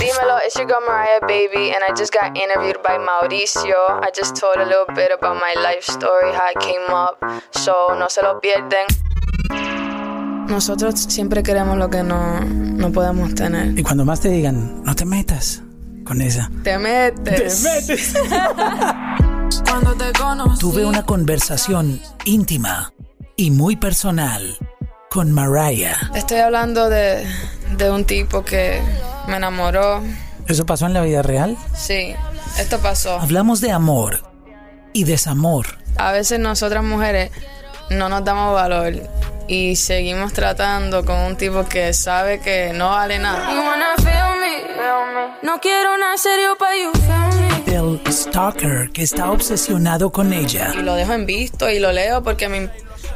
Dímelo, it's your girl Mariah Baby, and I just got interviewed by Mauricio. I just told a little bit about my life story, how I came up, so no se lo pierden. Nosotros siempre queremos lo que no, no podemos tener. Y cuando más te digan, no te metas con esa. Te metes. Te metes. Cuando te conocí. Tuve una conversación íntima y muy personal con Mariah. Estoy hablando de, de un tipo que me enamoró. ¿Eso pasó en la vida real? Sí, esto pasó. Hablamos de amor y desamor. A veces nosotras mujeres no nos damos valor y seguimos tratando con un tipo que sabe que no vale nada. Me? No quiero una serio pa' you. Del stalker que está obsesionado con ella. Y lo dejo en visto y lo leo porque me,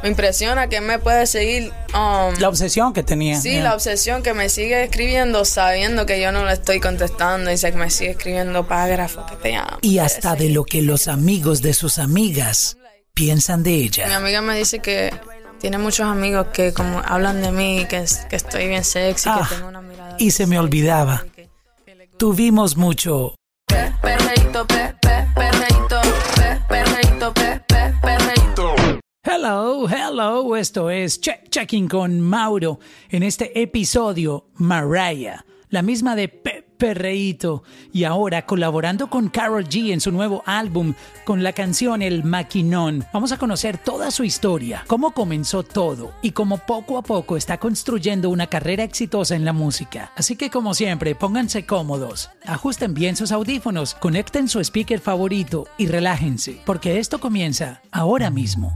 me impresiona que me puede seguir. um, La obsesión que tenía. Sí, Yeah. la obsesión que me sigue escribiendo sabiendo que yo no le estoy contestando y se me sigue escribiendo párrafos que te amo. Y hasta de lo que los amigos de sus amigas piensan de Mi ella. amiga me dice que tiene muchos amigos que como hablan de mí, que, que estoy bien sexy, Ah, que tengo una. Y se me olvidaba. Tuvimos mucho. Hello, hello, esto es Check Checking con Mauro. En este episodio, Mariah, la misma de Pe Perreíto, y ahora colaborando con Carol G en su nuevo álbum con la canción El Maquinón. Vamos a conocer toda su historia, cómo comenzó todo y cómo poco a poco está construyendo una carrera exitosa en la música. Así que como siempre, pónganse cómodos, ajusten bien sus audífonos, conecten su speaker favorito y relájense, porque esto comienza ahora mismo.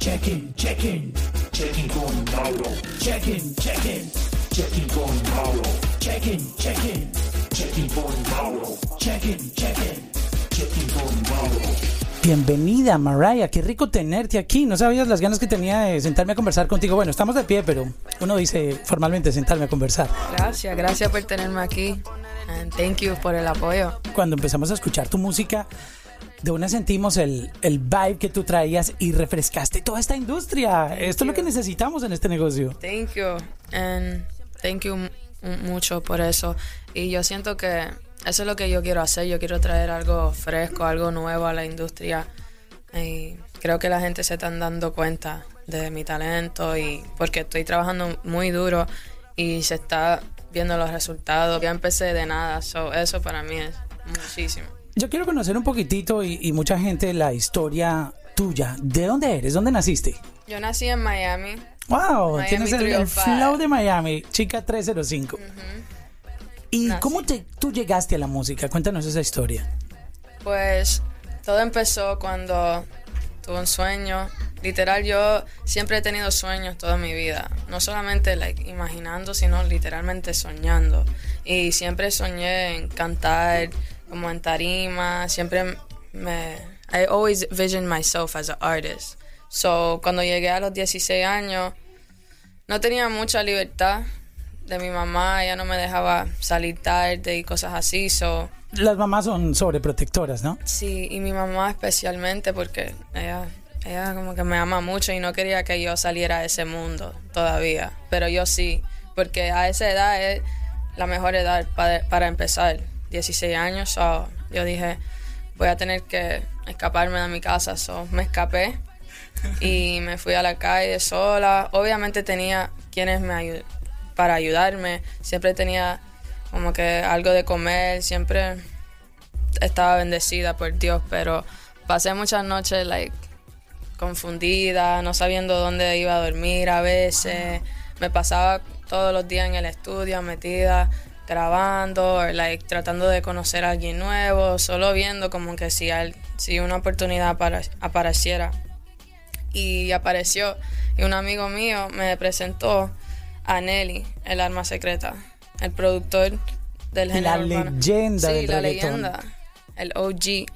Check-in, check-in, check-in con Mauro. Check-in, check-in, check-in con Mauro. Check-in, check-in, check-in con Mauro. Check-in, check-in, check-in con Mauro. Bienvenida, Mariah. Qué rico tenerte aquí. No sabías las ganas que tenía de sentarme a conversar contigo. Bueno, estamos de pie, pero uno dice formalmente sentarme a conversar. Gracias, gracias por tenerme aquí. And thank you por el apoyo. Cuando empezamos a escuchar tu música, de una sentimos el, el vibe que tú traías y refrescaste toda esta industria. Esto es lo que necesitamos en este negocio. Thank you. And thank you mucho por eso. Y yo siento que eso es lo que yo quiero hacer. Yo quiero traer algo fresco, algo nuevo a la industria. Y creo que la gente se están dando cuenta de mi talento y porque estoy trabajando muy duro y se está viendo los resultados. Ya empecé de nada, so eso para mí es muchísimo. Yo quiero conocer un poquitito y, y mucha gente la historia tuya. ¿De dónde eres? ¿Dónde naciste? Yo nací en Miami. Wow, Miami tienes el, el 305. flow de Miami, chica 305. ¿Y Nací. cómo te, tú llegaste a la música? Cuéntanos esa historia. Pues todo empezó cuando tuve un sueño. Literal, yo siempre he tenido sueños toda mi vida. No solamente like, imaginando, sino literalmente soñando. Y siempre soñé en cantar, como en tarima. Siempre me... I always visioned myself as an artist. So, cuando llegué a los 16 años, no tenía mucha libertad de mi mamá. Ella no me dejaba salir tarde y cosas así. So, Las mamás son sobreprotectoras, ¿no? Sí, y mi mamá especialmente porque ella, ella como que me ama mucho y no quería que yo saliera de ese mundo todavía, pero yo sí, porque a esa edad es la mejor edad para, para empezar, 16 años, so, yo dije, voy a tener que escaparme de mi casa, so, me escapé y me fui a la calle sola, obviamente tenía quienes me ayu- para ayudarme, siempre tenía como que algo de comer, siempre estaba bendecida por Dios, pero pasé muchas noches like confundida, no sabiendo dónde iba a dormir a veces. Me pasaba todos los días en el estudio metida grabando like tratando de conocer a alguien nuevo, solo viendo como que si al- si una oportunidad apare- apareciera. Y apareció y un amigo mío me presentó a Nelly, el arma secreta, el productor del La género urbano. leyenda Sí, del la reggaetón. leyenda, el OG.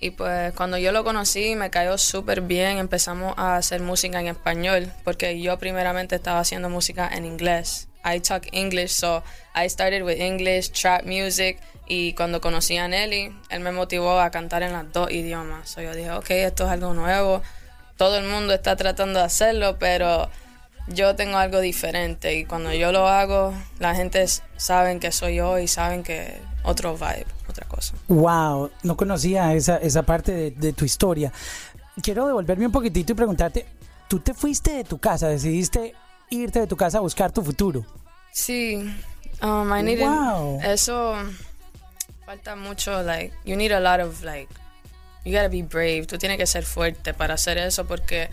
Y pues cuando yo lo conocí me cayó súper bien, empezamos a hacer música en español, porque yo primeramente estaba haciendo música en inglés. I talk English, so I started with English, trap music, y cuando conocí a Nelly, él me motivó a cantar en los dos idiomas. So yo dije, ok, esto es algo nuevo, todo el mundo está tratando de hacerlo, pero yo tengo algo diferente y cuando yo lo hago, la gente saben que soy yo y saben que otro vibe, otra cosa. Wow, no conocía esa, esa parte de, de tu historia. Quiero devolverme un poquitito y preguntarte, tú te fuiste de tu casa, decidiste irte de tu casa a buscar tu futuro. Sí, um, I needed, Wow. eso falta mucho, like, you need a lot of, like, you gotta be brave, tú tienes que ser fuerte para hacer eso porque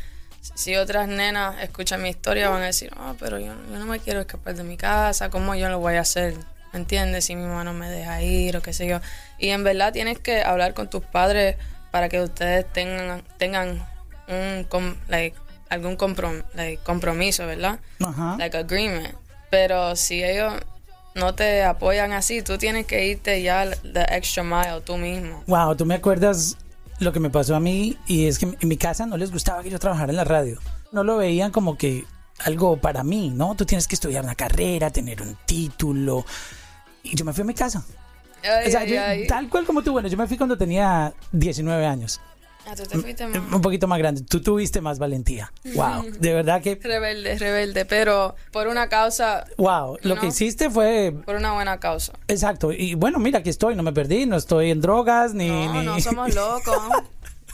si otras nenas escuchan mi historia van a decir, oh, pero yo, yo no me quiero escapar de mi casa, ¿cómo yo lo voy a hacer? ¿Me entiendes? Si mi mamá no me deja ir o qué sé yo. Y en verdad tienes que hablar con tus padres para que ustedes tengan, tengan un, com- like, algún comprom- like, compromiso, ¿verdad? Ajá. like agreement. Pero si ellos no te apoyan así, tú tienes que irte ya the extra mile tú mismo. Wow, tú me acuerdas lo que me pasó a mí y es que en mi casa no les gustaba que yo trabajara en la radio. No lo veían como que algo para mí, ¿no? Tú tienes que estudiar una carrera, tener un título. Y yo me fui a mi casa. Ay, O sea, ay, yo- ay. tal cual como tú, bueno, yo me fui cuando tenía 19 años. Ah, tú te fuiste más Un poquito más grande. Tú tuviste más valentía. Wow. De verdad que, rebelde, rebelde, pero por una causa, wow. Lo que No. hiciste fue por una buena causa. exacto. Y bueno, mira, aquí estoy. No me perdí. No estoy en drogas ni. No, ni... no somos locos.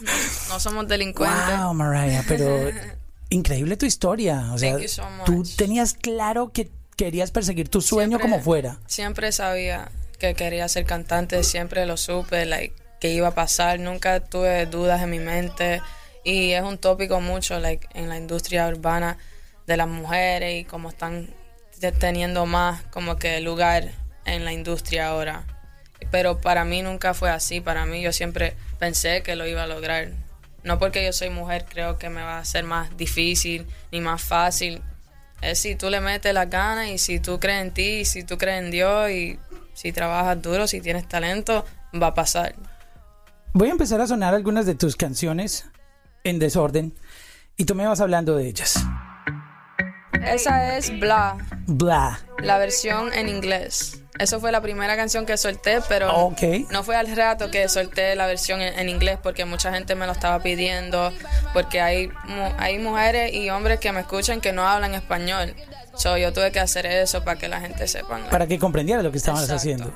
No, no somos delincuentes. Wow, Mariah, pero increíble tu historia. O sea, Thank you so much. tú tenías claro que querías perseguir tu sueño Siempre- como fuera. Siempre sabía que quería ser cantante, siempre lo supe, like, que iba a pasar, nunca tuve dudas en mi mente y es un tópico mucho like, en la industria urbana de las mujeres y cómo están te- teniendo más como que lugar en la industria ahora. Pero para mí nunca fue así, para mí yo siempre pensé que lo iba a lograr. No porque yo soy mujer creo que me va a ser más difícil ni más fácil. Es si tú le metes las ganas y si tú crees en ti y si tú crees en Dios y si trabajas duro, si tienes talento, va a pasar. Voy a empezar a sonar algunas de tus canciones en desorden y tú me vas hablando de ellas. Esa es Bla, Blah. la versión en inglés. Eso fue la primera canción que solté, pero Ok. no fue al rato que solté la versión en, en inglés porque mucha gente me lo estaba pidiendo, porque hay, mu- hay mujeres y hombres que me escuchan que no hablan español. So, yo tuve que hacer eso para que la gente sepa. Para que comprendieras lo que Exacto. haciendo.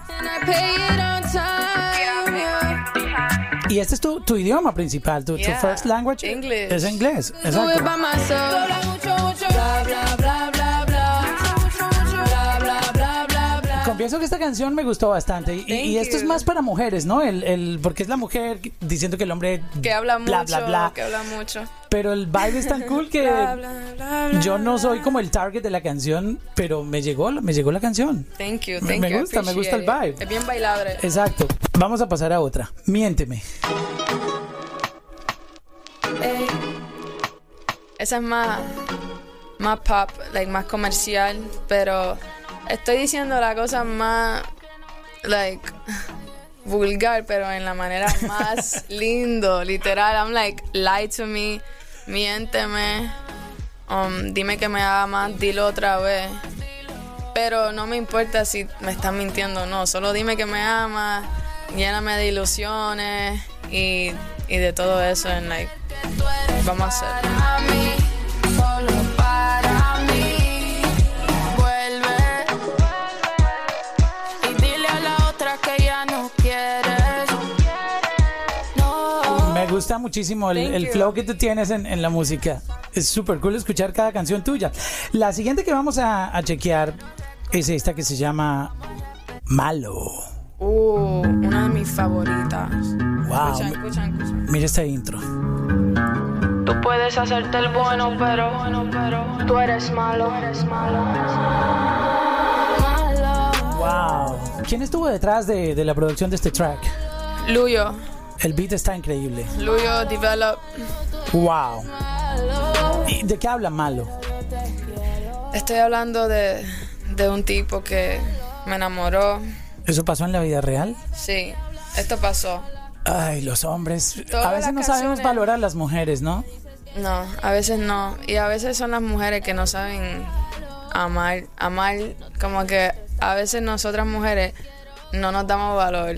Y este es tu, tu idioma principal, tu, first language. English. Es inglés. Do it Exacto. by myself. Habla mucho, mucho. Bla, bla, bla, bla, bla. Confieso que esta canción me gustó bastante. Y, esto es más para mujeres, ¿no? El, el, porque es la mujer diciendo que el hombre. que habla mucho, Bla, bla, bla. que habla mucho. Pero el vibe es tan cool que. Bla, bla, bla, bla, Yo no soy bla. como el target de la canción, pero me llegó, me llegó la canción. Thank you, Me- thank me you, I gusta, me gusta el vibe. Es bien bailable. Exacto. Vamos a pasar a otra. Miénteme. Esa es más, más pop, like, más comercial, pero estoy diciendo la cosa más, like, vulgar, pero en la manera más lindo, literal. I'm like, lie to me, miénteme, um, dime que me amas, dilo otra vez. Pero no me importa si me estás mintiendo o no, solo dime que me amas, lléname de ilusiones y, y de todo eso, en like, vamos a hacer. Quieres. No. Me gusta muchísimo el, el you. flow que tú tienes en, en la música. Es súper cool escuchar cada canción tuya. La siguiente que vamos a, a chequear es esta que se llama Malo. Uh, una de mis favoritas. Wow. Escuchan, escuchan, escuchan. Mira esta intro. Tú puedes hacerte el bueno, pero, pero tú eres malo. Eres malo. Malo. Wow. ¿Quién estuvo detrás de, de la producción de este track? Luyo, El beat está increíble. Luyo Develop. Wow. ¿Y de qué habla Malo? Estoy hablando de, de un tipo que me enamoró. ¿Eso pasó en la vida real? Sí, esto pasó. Ay, los hombres. Todas a veces no sabemos valorar a las mujeres, ¿no? No, a veces no. Y a veces son las mujeres que no saben amar. Amar, como que a veces nosotras mujeres no nos damos valor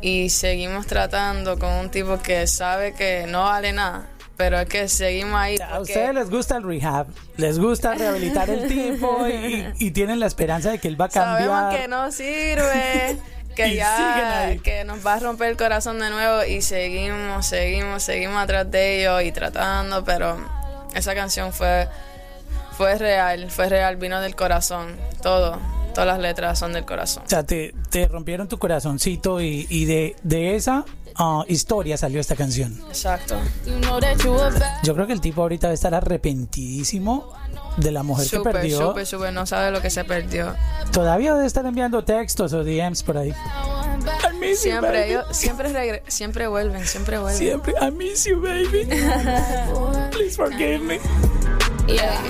y seguimos tratando con un tipo que sabe que no vale nada, pero es que seguimos ahí. A ustedes les gusta el rehab, les gusta rehabilitar el tipo y, y tienen la esperanza de que él va a cambiar. Sabemos que no sirve, que ya, que nos va a romper el corazón de nuevo y seguimos, seguimos, seguimos atrás de ellos y tratando, pero esa canción fue, fue real, fue real, vino del corazón, todo, todas las letras son del corazón. O sea, te, te rompieron tu corazoncito y, y de, de esa ah, historia salió esta canción. Exacto. You you Yo creo que el tipo ahorita debe estar arrepentidísimo de la mujer que Súper, perdió. súper, súper, no sabe lo que se perdió. Todavía debe estar enviando textos o DMs por ahí. I miss you, Siempre, baby. ellos, siempre, siempre vuelven, siempre vuelven. Siempre, I miss you, baby. Please forgive me. Yeah,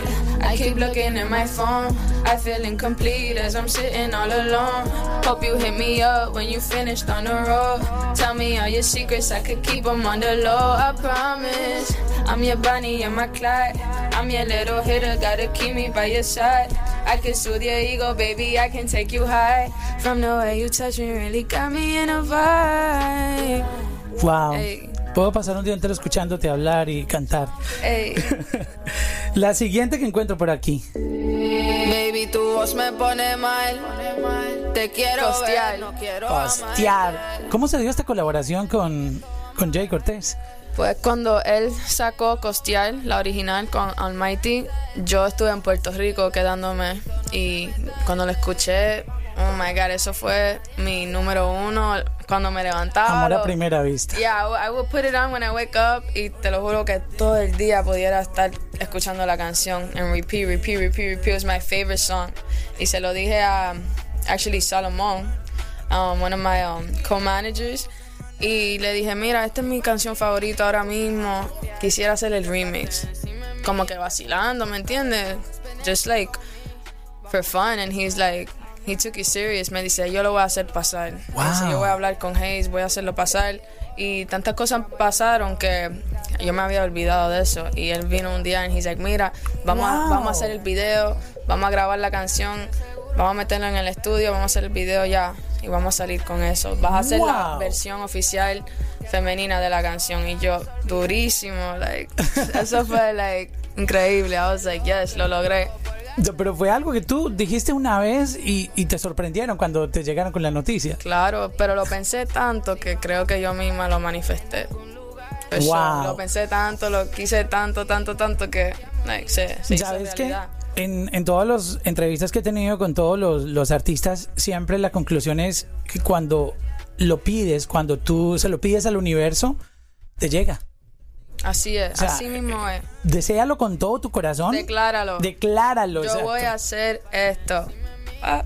I keep looking at my phone. I feel incomplete as I'm sitting all alone. Hope you hit me up when you finished on the road. Tell me all your secrets, I could keep them on the low. I promise. I'm your Bonnie and my Clyde. I'm your little hitter, gotta keep me by your side. I can soothe your ego, baby. I can take you high. From the way you touch me, really got me in a vibe. Wow. Ey. Puedo pasar un día entero escuchándote hablar y cantar. Ey. La siguiente que encuentro por aquí. Baby, tu voz me pone mal. Te quiero Costear. ver, no quiero Hostiar. ¿Cómo se dio esta colaboración con, con Jay Cortés? Pues cuando él sacó Costear, la original con Almighty, yo estuve en Puerto Rico quedándome y cuando lo escuché, oh my god, eso fue mi número uno cuando me levantaba. Amor a primera vista. Yeah, I would- I would put it on when I wake up y te lo juro que todo el día pudiera estar escuchando la canción en repeat, repeat, repeat, repeat. It was my favorite song. Y se lo dije a, actually, Salomón, um, one of my um, co-managers. Y le dije, mira, esta es mi canción favorita ahora mismo. Quisiera hacer el remix. Como que vacilando, ¿me entiendes? Just like for fun. And he's like, he took it serious. Me dice, yo lo voy a hacer pasar. Wow. yo voy a hablar con Hayes, voy a hacerlo pasar. Y tantas cosas pasaron que yo me había olvidado de eso. Y él vino un día y he's like, mira, vamos, a, Wow. vamos a hacer el video, vamos a grabar la canción, vamos a meterla en el estudio, vamos a hacer el video ya. Y vamos a salir con eso. Vas a hacer la versión oficial femenina de la canción. Y yo, durísimo, like, eso fue, like, increíble. I was like, yes, lo logré. Pero fue algo que tú dijiste una vez y, y te sorprendieron cuando te llegaron con la noticia. Claro, pero lo pensé tanto que creo que yo misma lo manifesté. Wow. Lo pensé tanto, lo quise tanto, tanto, tanto que like, se, se hizo ¿Sabes qué? En, en todas las entrevistas que he tenido con todos los, los artistas, siempre la conclusión es que cuando lo pides, cuando tú se lo pides al universo, te llega. Así es, sea, así mismo es. Deséalo con todo tu corazón. Decláralo. Decláralo. Yo exacto. voy a hacer esto. Ah,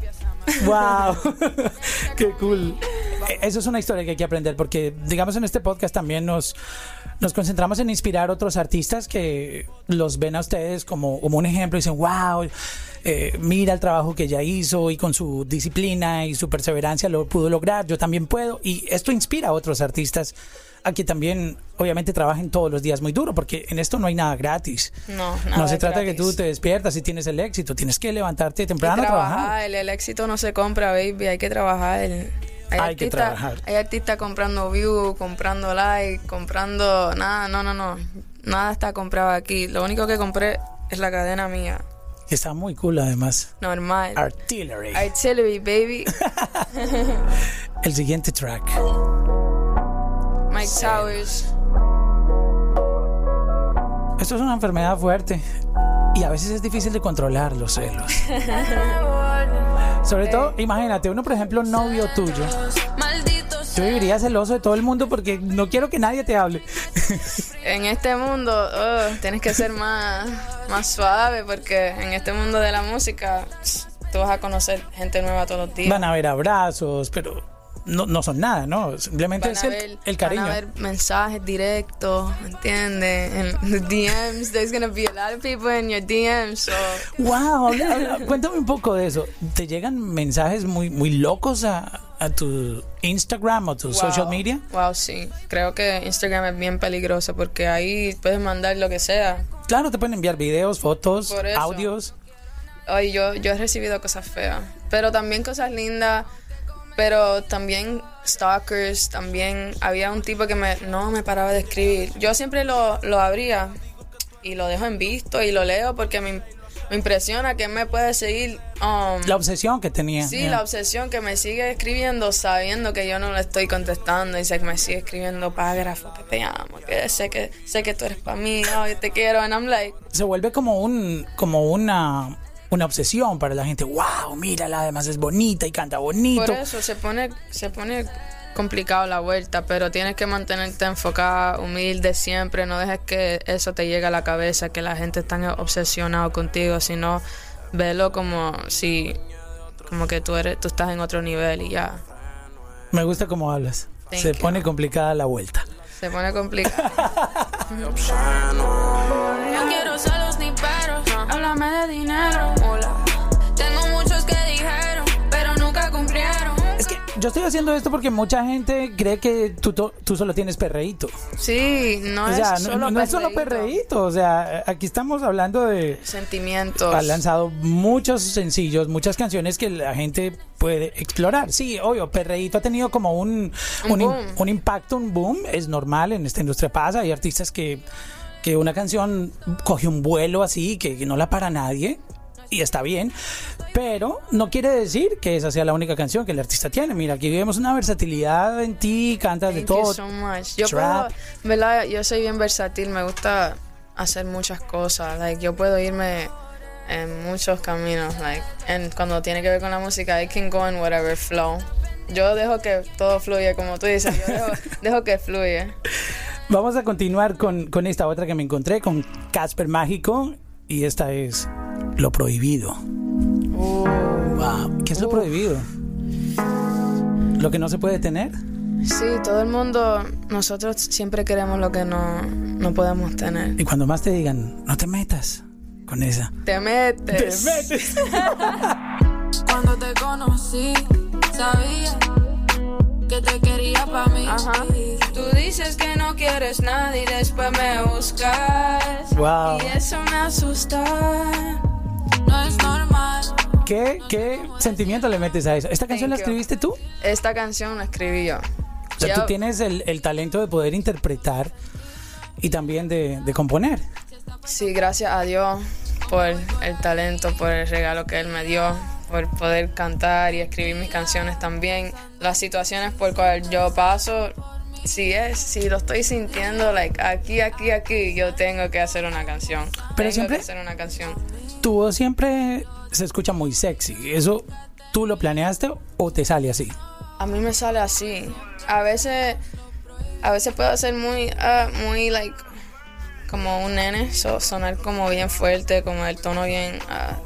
Wow, qué cool. Eh, Eso es una historia que hay que aprender porque, digamos, en este podcast también nos, nos concentramos en inspirar a otros artistas que los ven a ustedes como, como un ejemplo y dicen, wow, eh, mira el trabajo que ella hizo y con su disciplina y su perseverancia lo pudo lograr, yo también puedo. Y esto inspira a otros artistas a que también, obviamente, trabajen todos los días muy duro porque en esto no hay nada gratis. no, nada No se trata de que tú te despiertas y tienes el éxito, tienes que levantarte Y temprano a trabajar. trabajar, el, el éxito no se compra, baby, hay que trabajar. Hay, Hay que artistas- trabajar. Hay artistas comprando views, comprando like, comprando nada, no, no, no. Nada está comprado aquí. Lo único que compré es la cadena mía. Que está muy cool además. Normal. Artillery. Artillery, baby. El siguiente track. Mike Towers. Esto es una enfermedad fuerte y a veces es difícil de controlar los celos. Sobre todo, imagínate, uno por ejemplo, novio tuyo. Yo viviría celoso de todo el mundo porque no quiero que nadie te hable. En este mundo oh, tienes que ser más, más suave porque en este mundo de la música tú vas a conocer gente nueva todos los días. Van a haber abrazos, pero no, no son nada, ¿no? Simplemente Van es el, ver- el cariño. Van a ver mensajes directos, ¿entiendes? En the DMs, there's gonna be a lot of people in your DMs, so Wow, habla- cuéntame un poco de eso. ¿Te llegan mensajes muy, muy locos a, a tu Instagram o tu social media? Wow, sí. Creo que Instagram es bien peligroso porque ahí puedes mandar lo que sea. Claro, te pueden enviar videos, fotos, audios. Ay, yo, yo he recibido cosas feas, pero también cosas lindas, pero también stalkers, también había un tipo que me, no me paraba de escribir. Yo siempre lo, lo abría y lo dejo en visto y lo leo porque me, me impresiona que me puede seguir. um, La obsesión que tenía. Sí, Yeah. la obsesión que me sigue escribiendo sabiendo que yo no le estoy contestando y sé que me sigue escribiendo párrafos que te amo, que sé que sé que tú eres para mí, oh, te quiero, and I'm like, Se vuelve como un como una una obsesión para la gente. Wow, mírala, además es bonita y canta bonito. por eso se pone se pone complicado la vuelta, pero tienes que mantenerte enfocada, humilde siempre, no dejes que eso te llegue a la cabeza, que la gente está obsesionado contigo, sino velo como si como que tú eres tú estás en otro nivel y ya. Me gusta cómo hablas. Thank Se you. pone complicada la vuelta. Se pone complicado. No quiero celos ni peros. Háblame de dinero. Hola. Tengo muchos que dijeron, pero nunca cumplieron. Es que yo estoy haciendo esto porque mucha gente cree que tú, tú solo tienes perreíto. Sí, no o es sea, solo no- no es solo perreíto. O sea, aquí estamos hablando de... Sentimientos. Ha lanzado muchos sencillos, muchas canciones que la gente puede explorar. Sí, obvio, Perreíto ha tenido como un, Un un impacto, un boom. Es normal, en esta industria pasa. Hay artistas que, que una canción coge un vuelo así, que, que no la para nadie. Y está bien, pero no quiere decir que esa sea la única canción que el artista tiene. Mira, aquí vemos una versatilidad en ti, cantas de todo. you so much. Yo Trap. puedo, ¿verdad? Yo soy bien versátil, me gusta hacer muchas cosas. Like, yo puedo irme en muchos caminos. Like, cuando tiene que ver con la música, I can go in whatever flow. Yo dejo que todo fluya, como tú dices. Yo dejo, dejo que fluya. Vamos a continuar con, con esta otra que me encontré, con Casper Mágico. Y esta es Lo Prohibido. Wow. ¿Qué es lo prohibido? ¿Lo que no se puede tener? sí, todo el mundo, nosotros siempre queremos lo que no, no podemos tener. Y cuando más te digan, no te metas con esa. Te metes. Cuando te conocí, sabía que te quería para mí. Ajá. Tú dices que no quieres nada y después me buscas. Wow. Y eso me asusta. No es normal. ¿Qué, ¿Qué sentimiento le metes a eso? ¿Esta canción la Thank you. escribiste tú? Esta canción la escribí yo. O sea, Yo- tú tienes el, el talento de poder interpretar y también de, de componer. Sí, gracias a Dios por el talento, por el regalo que Él me dio, por poder cantar y escribir mis canciones también. Las situaciones por cuales yo paso, si es, si lo estoy sintiendo, like aquí, aquí, aquí, yo tengo que hacer una canción. Pero tengo siempre- que hacer una canción. Tu voz siempre se escucha muy sexy. ¿Eso tú lo planeaste o te sale así? A mí me sale así. A veces, a veces puedo ser muy, ah, muy like, como un nene, so- sonar como bien fuerte, como el tono bien, ah,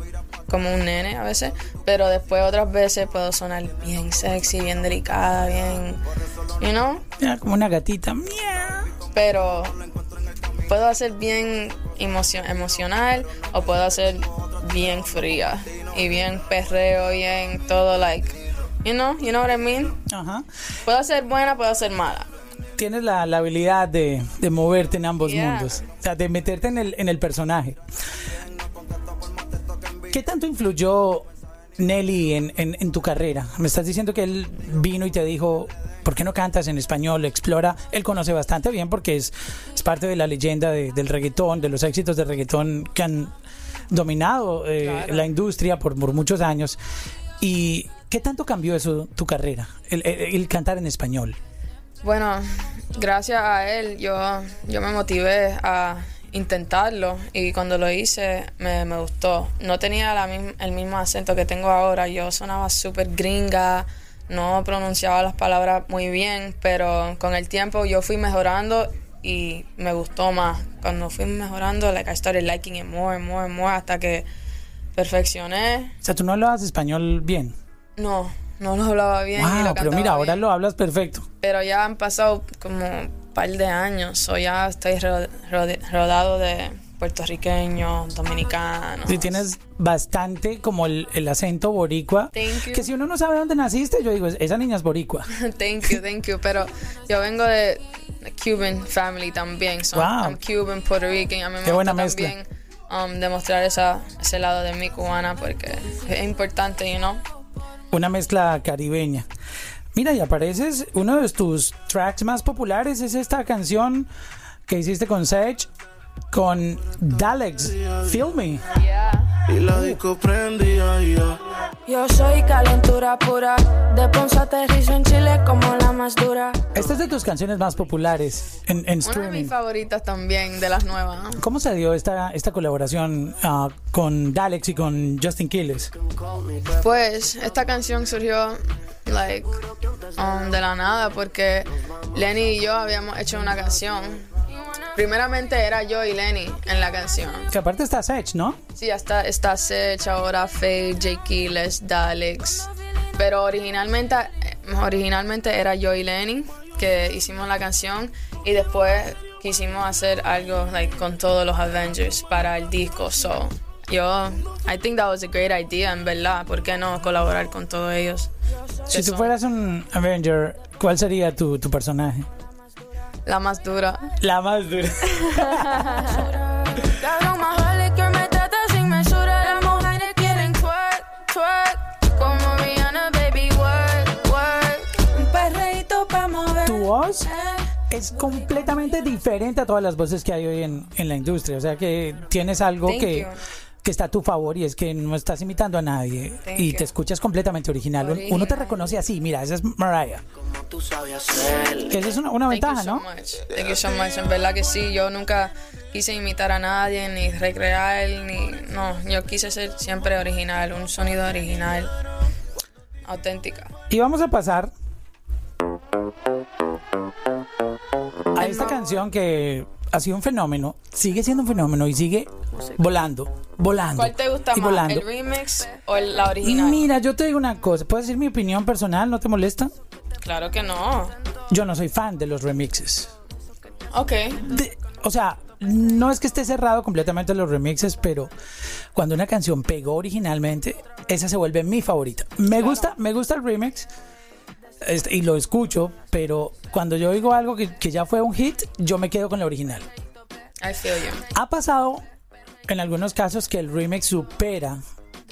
como un nene a veces. Pero después otras veces puedo sonar bien sexy, bien delicada, bien, you know. Ya, como una gatita. Pero puedo hacer bien emocio- emocional o puedo hacer bien fría y bien perreo, bien todo like, you know, you know what I mean. Ajá. Puedo ser buena, puedo ser mala. Tienes la, la habilidad de, de moverte en ambos Yeah. mundos. O sea, de meterte en el, en el personaje. ¿Qué tanto influyó Nelly en, en- en tu carrera? Me estás diciendo que él vino y te dijo, ¿por qué no cantas en español? Explora. Él conoce bastante bien porque es, es parte de la leyenda de- del reggaetón, de los éxitos del reggaetón que han dominado eh, Claro. la industria por, por muchos años. ¿Y qué tanto cambió eso tu carrera? el- el- el cantar en español. Bueno, gracias a él yo, yo me motivé a intentarlo y cuando lo hice me, me gustó. No tenía la el mismo acento que tengo ahora, yo sonaba súper gringa, no pronunciaba las palabras muy bien, pero con el tiempo yo fui mejorando y me gustó más. Cuando fui mejorando, like I started liking it more and more and more hasta que perfeccioné. O sea, tú no hablas español bien. No, no lo hablaba bien. Wow, lo pero mira, ahora lo hablas perfecto. pero ya han pasado como par de años, o ya estoy ro- rode- rodado de puertorriqueños, dominicanos. Sí, tienes bastante como el, el acento boricua. Thank you. Que si uno no sabe dónde naciste, yo digo, esa niña es boricua. thank you, thank you. Pero yo vengo de Cuban family también, so Wow. I'm Cuban, Puerto Rican. A mí me Qué buena mezcla. también um, demostrar esa, ese lado de mi cubana porque es importante, you know. Una mezcla caribeña. Mira, y apareces, uno de tus tracks más populares es esta canción que hiciste con Sage, con Dalex, Feel Me. Y la disco prendía ya. Yo soy calentura pura. De Ponce aterrizo en Chile como la más dura. Esta es de tus canciones más populares en, en Una de streaming. mis favoritas también, de las nuevas. ¿Cómo se dio esta, esta colaboración ah, con Dalex y con Justin Quiles? Pues esta canción surgió like um, de la nada porque Lenny y yo habíamos hecho una canción. Primeramente era yo y Lenny en la canción. Que aparte está Sage, ¿no? Sí, hasta está Sech, ahora Faye, Jake Keeles, Dalex. Pero originalmente, eh, originalmente era yo y Lenny que hicimos la canción y después quisimos hacer algo like, con todos los Avengers para el disco. So, yo, I think that was a great idea, en verdad. ¿Por qué no colaborar con todos ellos? Si tú son fueras un Avenger, ¿cuál sería tu, tu personaje? La más dura. La más dura. Tu voz es completamente diferente a todas las voces que hay hoy en, en la industria. O sea que tienes algo Thank que, you. Que está a tu favor y es que no estás imitando a nadie Thank y you. te escuchas completamente original. Uno te reconoce así, mira, esa es Mariah. Como tú sabías hacer. Que esa es una, una Thank you ventaja, so ¿no? much. Thank you so much. En verdad que sí, yo nunca quise imitar a nadie, ni recrear, ni. No, yo quise ser siempre original, un sonido original, auténtica. Y vamos a pasar a esta canción que ha sido un fenómeno, sigue siendo un fenómeno y sigue volando, volando. ¿Cuál te gusta más, volando. el remix o el- la original? Mira, yo te digo una cosa, ¿puedo decir mi opinión personal? ¿No te molesta? Claro que no. Yo no soy fan de los remixes. Ok. De- o sea, no es que esté cerrado completamente a los remixes, pero cuando una canción pegó originalmente, esa se vuelve mi favorita. Me gusta, me gusta el remix este, y lo escucho, pero cuando yo oigo algo que, que ya fue un hit, yo me quedo con la original. I feel you. Ha pasado en algunos casos que el remix supera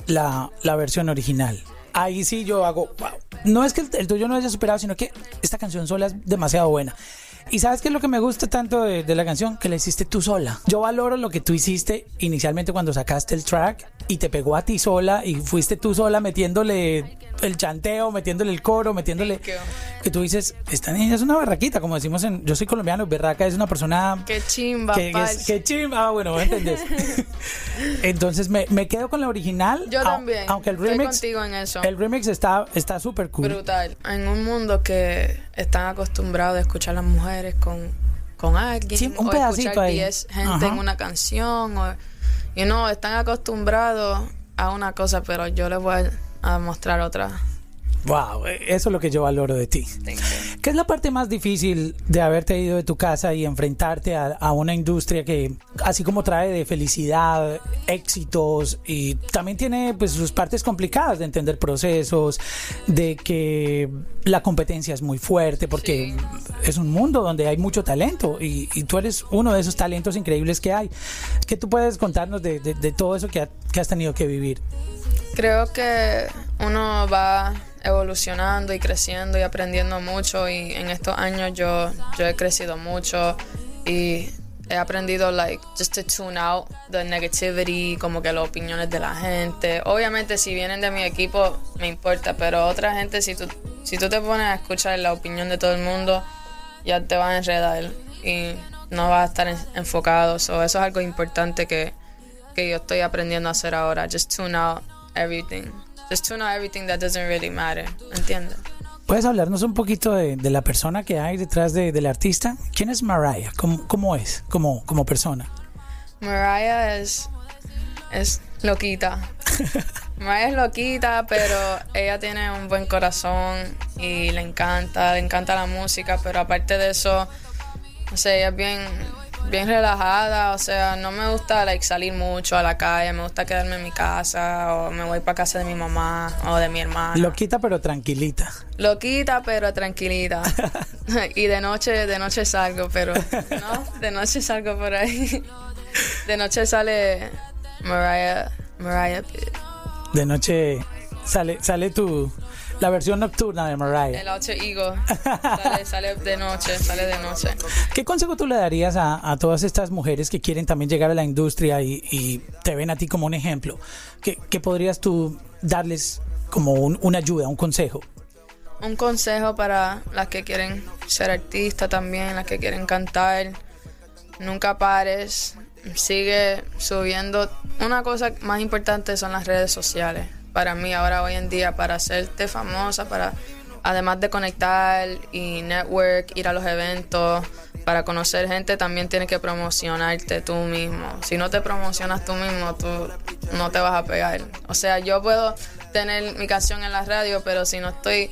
la, la versión original. Ahí sí yo hago, wow. No es que el, el tuyo no haya superado, sino que esta canción sola es demasiado buena. Y sabes qué es lo que me gusta tanto de, de la canción? Que la hiciste tú sola. Yo valoro lo que tú hiciste inicialmente cuando sacaste el track y te pegó a ti sola y fuiste tú sola metiéndole el chanteo, metiéndole el coro, metiéndole... Que tú dices, esta niña es una barraquita, como decimos en... Yo soy colombiano, berraca es una persona Qué chimba, que, es- que chimba, ah, bueno, ¿me entendés? Entonces me, me quedo con la original. Yo también. Aunque el Estoy remix, contigo en eso. el remix está está súper cool. Brutal. En un mundo que están acostumbrados a escuchar a las mujeres con, con alguien. Sí, un o pedacito escuchar ahí. 10 gente Ajá. en una canción. O, you know, están acostumbrados a una cosa, pero yo les voy a mostrar otra. Wow, eso es lo que yo valoro de ti. Thank you. ¿Qué es la parte más difícil de haberte ido de tu casa y enfrentarte a, a una industria que, así como trae de felicidad, éxitos y también tiene pues sus partes complicadas de entender procesos, de que la competencia es muy fuerte porque es un mundo donde hay mucho talento y, y tú eres uno de esos talentos increíbles que hay. ¿Qué tú puedes contarnos de, de- de todo eso que, ha- que has tenido que vivir? Creo que uno va evolucionando y creciendo y aprendiendo mucho y en estos años yo, yo he crecido mucho y he aprendido like just to tune out the negativity, como que las opiniones de la gente. Obviamente si vienen de mi equipo me importa, pero otra gente si tú si tú te pones a escuchar la opinión de todo el mundo ya te vas a enredar y no vas a estar en- enfocado. So, eso es algo importante que, que yo estoy aprendiendo a hacer ahora. Just tune out everything. Just tune out everything that doesn't really matter. ¿Entiendes? ¿Puedes hablarnos un poquito de, de la persona que hay detrás de- del artista? ¿Quién es Mariah? ¿Cómo, cómo es como, como persona? Mariah es, es loquita. Mariah es loquita, pero ella tiene un buen corazón y le encanta, le encanta la música, pero aparte de eso, no sé, ella es bien, bien relajada, o sea, no me gusta like, salir mucho a la calle, me gusta quedarme en mi casa o me voy para casa de mi mamá o de mi hermana. Loquita pero tranquilita. Loquita, pero tranquilita. y de noche, de noche salgo, pero no, de noche salgo por ahí. De noche sale Mariah, Mariah. De noche sale, sale tu, la versión nocturna de Mariah. El alter ego sale, sale de noche, sale de noche. ¿Qué consejo tú le darías a, a todas estas mujeres que quieren también llegar a la industria y, y te ven a ti como un ejemplo? ¿Qué, qué podrías tú darles como un- una ayuda, un consejo? Un consejo para las que quieren ser artistas también, las que quieren cantar. Nunca pares, sigue subiendo. Una cosa más importante son las redes sociales. Para mí ahora hoy en día, para hacerte famosa, para además de conectar y network, ir a los eventos, para conocer gente, también tienes que promocionarte tú mismo. Si no te promocionas tú mismo, tú no te vas a pegar. O sea, yo puedo tener mi canción en la radio, pero si no estoy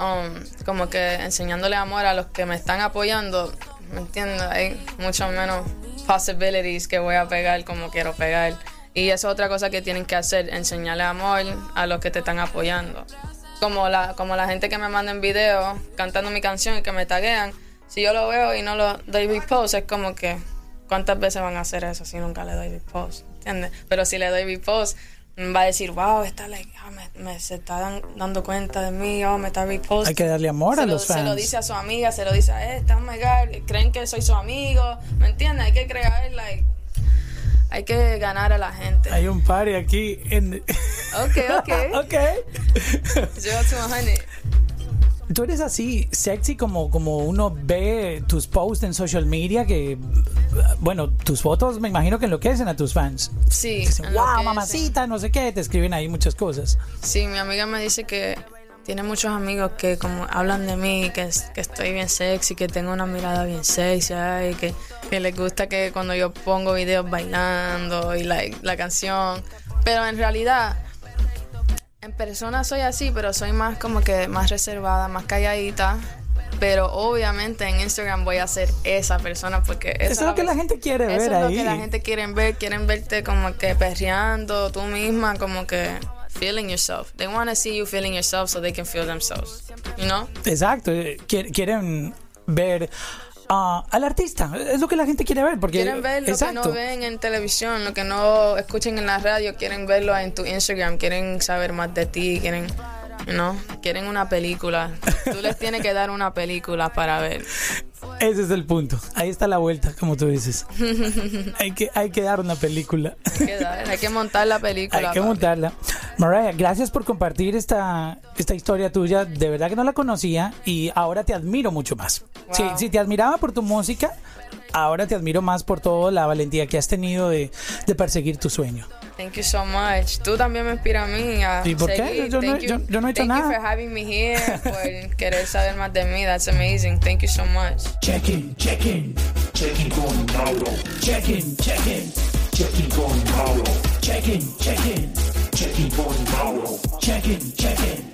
um, como que enseñándole amor a los que me están apoyando, ¿me entiendes? Hay mucho menos possibilities que voy a pegar como quiero pegar. Y eso es otra cosa que tienen que hacer, enseñarle amor a los que te están apoyando. Como la, como la gente que me manda en video cantando mi canción y que me taguean, si yo lo veo y no lo doy repost, es como que, ¿cuántas veces van a hacer eso si nunca le doy repost? ¿Entiendes? Pero si le doy repost, va a decir, wow, está like, ah, me, me- se está dan- dando cuenta de mí, oh, me está repost. Hay que darle amor se a lo, los Se lo fans. dice a su amiga, se lo dice a esta, oh my God, creen que soy su amigo, ¿me entiendes? Hay que crear, like, hay que ganar a la gente. Hay un party aquí en... Ok, ok. ok. To 100. Tú eres así sexy como, como uno ve tus posts en social media que, bueno, tus fotos me imagino que enloquecen a tus fans. Sí. Dicen, wow, mamacita, no sé qué, te escriben ahí muchas cosas. Sí, mi amiga me dice que tiene muchos amigos que como hablan de mí, que, que estoy bien sexy, que tengo una mirada bien sexy, que, que les gusta que cuando yo pongo videos bailando y like, la canción. Pero en realidad, en persona soy así, pero soy más como que más reservada, más calladita. Pero obviamente en Instagram voy a ser esa persona porque Eso es lo que la gente quiere eso ver es lo ahí. que la gente quiere ver, quieren verte como que perreando tú misma, como que feeling yourself. They want to see you feeling yourself so they can feel themselves. You know? Exacto, eh, quier- quieren ver ah, al artista, es lo que la gente quiere ver. Porque, Quieren ver lo exacto. que no ven en televisión, lo que no escuchen en la radio, quieren verlo en tu Instagram, quieren saber más de ti, quieren, know, quieren una película. Tú les tienes que dar una película para ver. Ese es el punto. Ahí está la vuelta, como tú dices. hay, que, hay que dar una película. Hay que, dar- hay que montar la película. Hay que papi. montarla. Mariah, gracias por compartir esta, esta historia tuya. De verdad que no la conocía y ahora te admiro mucho más. Wow. Si, si te admiraba por tu música, ahora te admiro más por toda la valentía que has tenido de, de perseguir tu sueño. Thank you so much. Tú también me inspiras a mí a ¿Y por qué? seguir. Yo no- Thank you- yo- yo no he hecho thank nada. you for having me here, por querer saber más de mí. That's amazing. Thank you so much. Check in, check in, check in con Mauro. Check in, check in, check in con Mauro. Check in, check in, check in con Mauro. Check in, check in,